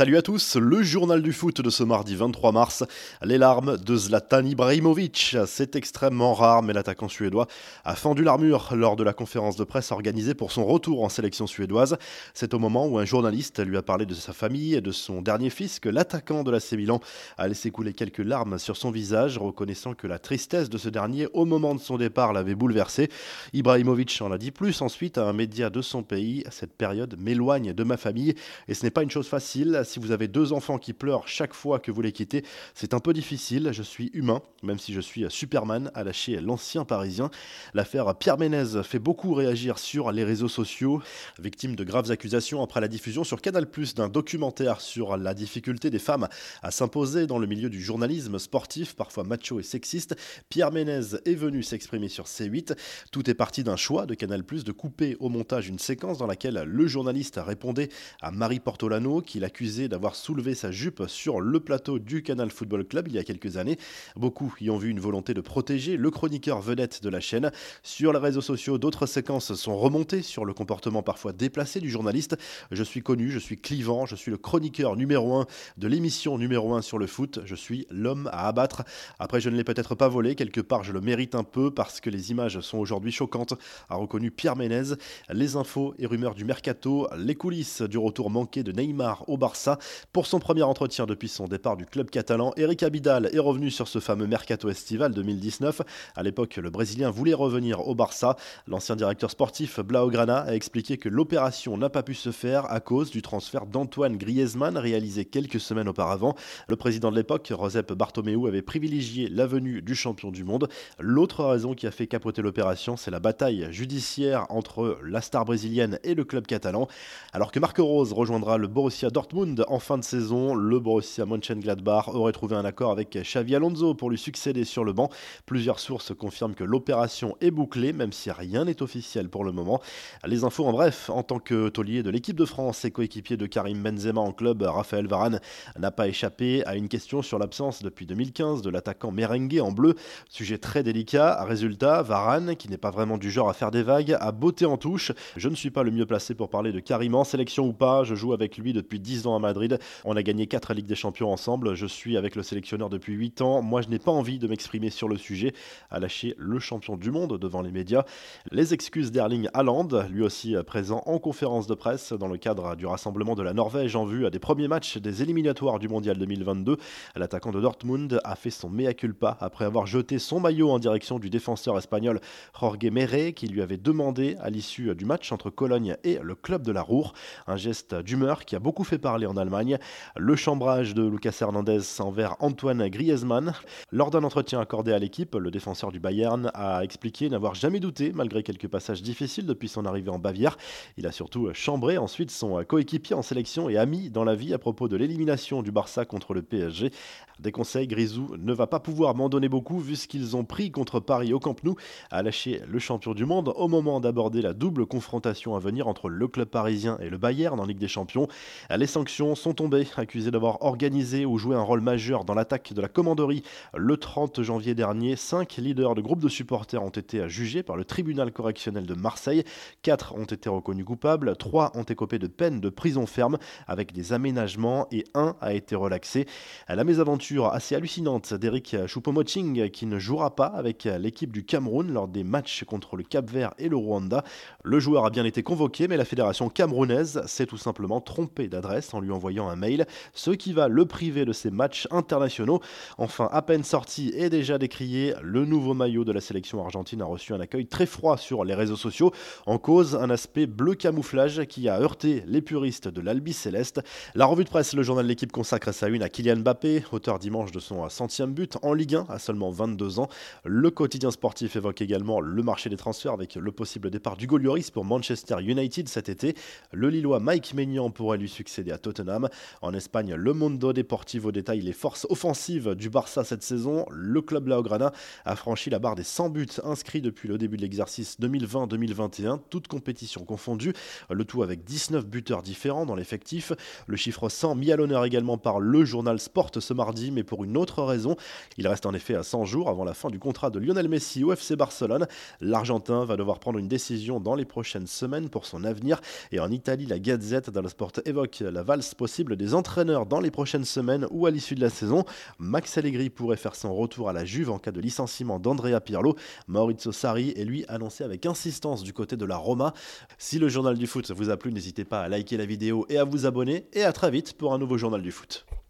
Salut à tous, le journal du foot de ce mardi 23 mars. Les larmes de Zlatan Ibrahimovic. C'est extrêmement rare, mais l'attaquant suédois a fendu l'armure lors de la conférence de presse organisée pour son retour en sélection suédoise. C'est au moment où un journaliste lui a parlé de sa famille et de son dernier fils que l'attaquant de la Milan a laissé couler quelques larmes sur son visage, reconnaissant que la tristesse de ce dernier au moment de son départ l'avait bouleversé. Ibrahimovic en a dit plus ensuite à un média de son pays. Cette période m'éloigne de ma famille et ce n'est pas une chose facile si vous avez deux enfants qui pleurent chaque fois que vous les quittez, c'est un peu difficile. Je suis humain, même si je suis Superman, a lâché l'ancien parisien. L'affaire Pierre Ménez fait beaucoup réagir sur les réseaux sociaux, victime de graves accusations après la diffusion sur Canal d'un documentaire sur la difficulté des femmes à s'imposer dans le milieu du journalisme sportif, parfois macho et sexiste. Pierre Ménez est venu s'exprimer sur C8. Tout est parti d'un choix de Canal de couper au montage une séquence dans laquelle le journaliste répondait à Marie Portolano, qui l'accusait d'avoir soulevé sa jupe sur le plateau du Canal Football Club il y a quelques années. Beaucoup y ont vu une volonté de protéger le chroniqueur vedette de la chaîne. Sur les réseaux sociaux, d'autres séquences sont remontées sur le comportement parfois déplacé du journaliste. Je suis connu, je suis clivant, je suis le chroniqueur numéro 1 de l'émission numéro 1 sur le foot, je suis l'homme à abattre. Après, je ne l'ai peut-être pas volé, quelque part je le mérite un peu parce que les images sont aujourd'hui choquantes, a reconnu Pierre Ménez. Les infos et rumeurs du mercato, les coulisses du retour manqué de Neymar au Barça pour son premier entretien depuis son départ du club catalan, Eric Abidal est revenu sur ce fameux mercato estival 2019. À l'époque, le Brésilien voulait revenir au Barça. L'ancien directeur sportif Blaugrana a expliqué que l'opération n'a pas pu se faire à cause du transfert d'Antoine Griezmann réalisé quelques semaines auparavant. Le président de l'époque, Josep Bartomeu, avait privilégié la venue du champion du monde. L'autre raison qui a fait capoter l'opération, c'est la bataille judiciaire entre la star brésilienne et le club catalan. Alors que Marc Rose rejoindra le Borussia Dortmund en fin de saison, le Borussia Mönchengladbach aurait trouvé un accord avec Xavi Alonso pour lui succéder sur le banc. Plusieurs sources confirment que l'opération est bouclée, même si rien n'est officiel pour le moment. Les infos en bref, en tant que taulier de l'équipe de France et coéquipier de Karim Benzema en club, Raphaël Varane n'a pas échappé à une question sur l'absence depuis 2015 de l'attaquant merengue en bleu. Sujet très délicat. Résultat, Varane, qui n'est pas vraiment du genre à faire des vagues, a beauté en touche. Je ne suis pas le mieux placé pour parler de Karim en sélection ou pas. Je joue avec lui depuis 10 ans Madrid. On a gagné 4 Ligues des Champions ensemble. Je suis avec le sélectionneur depuis 8 ans. Moi, je n'ai pas envie de m'exprimer sur le sujet. A lâché le champion du monde devant les médias. Les excuses d'Erling Haaland, lui aussi présent en conférence de presse dans le cadre du rassemblement de la Norvège en vue à des premiers matchs des éliminatoires du Mondial 2022. L'attaquant de Dortmund a fait son mea culpa après avoir jeté son maillot en direction du défenseur espagnol Jorge Mere qui lui avait demandé à l'issue du match entre Cologne et le club de la Roure. Un geste d'humeur qui a beaucoup fait parler en Allemagne. Le chambrage de Lucas Hernandez envers Antoine Griezmann. Lors d'un entretien accordé à l'équipe, le défenseur du Bayern a expliqué n'avoir jamais douté, malgré quelques passages difficiles depuis son arrivée en Bavière. Il a surtout chambré ensuite son coéquipier en sélection et ami dans la vie à propos de l'élimination du Barça contre le PSG. Des conseils, Grisou ne va pas pouvoir m'en donner beaucoup vu ce qu'ils ont pris contre Paris au Camp Nou, a lâché le champion du monde au moment d'aborder la double confrontation à venir entre le club parisien et le Bayern en Ligue des Champions. Les sanctions sont tombés, accusés d'avoir organisé ou joué un rôle majeur dans l'attaque de la commanderie le 30 janvier dernier. Cinq leaders de groupes de supporters ont été jugés par le tribunal correctionnel de Marseille. Quatre ont été reconnus coupables, trois ont écopé de peine de prison ferme avec des aménagements et un a été relaxé. La mésaventure assez hallucinante d'Eric Choupo-Moting qui ne jouera pas avec l'équipe du Cameroun lors des matchs contre le Cap-Vert et le Rwanda. Le joueur a bien été convoqué, mais la fédération camerounaise s'est tout simplement trompée d'adresse en lui envoyant un mail, ce qui va le priver de ses matchs internationaux. Enfin, à peine sorti et déjà décrié, le nouveau maillot de la sélection argentine a reçu un accueil très froid sur les réseaux sociaux, en cause un aspect bleu camouflage qui a heurté les puristes de l'Albi Céleste. La revue de presse, le journal de l'équipe consacre sa une à Kylian Mbappé, auteur dimanche de son centième but en Ligue 1 à seulement 22 ans. Le quotidien sportif évoque également le marché des transferts avec le possible départ du Lloris pour Manchester United cet été. Le Lillois Mike Maignan pourrait lui succéder à Tottenham en Espagne, le Mundo Deportivo détaille les forces offensives du Barça cette saison. Le club Laograna a franchi la barre des 100 buts inscrits depuis le début de l'exercice 2020-2021, toutes compétitions confondues, le tout avec 19 buteurs différents dans l'effectif. Le chiffre 100 mis à l'honneur également par le journal Sport ce mardi, mais pour une autre raison. Il reste en effet à 100 jours avant la fin du contrat de Lionel Messi au FC Barcelone. L'Argentin va devoir prendre une décision dans les prochaines semaines pour son avenir. Et en Italie, la Gazette dello Sport évoque la valse possible des entraîneurs dans les prochaines semaines ou à l'issue de la saison. Max Allegri pourrait faire son retour à la Juve en cas de licenciement d'Andrea Pirlo. Maurizio Sarri est lui annoncé avec insistance du côté de la Roma. Si le journal du foot vous a plu, n'hésitez pas à liker la vidéo et à vous abonner. Et à très vite pour un nouveau journal du foot.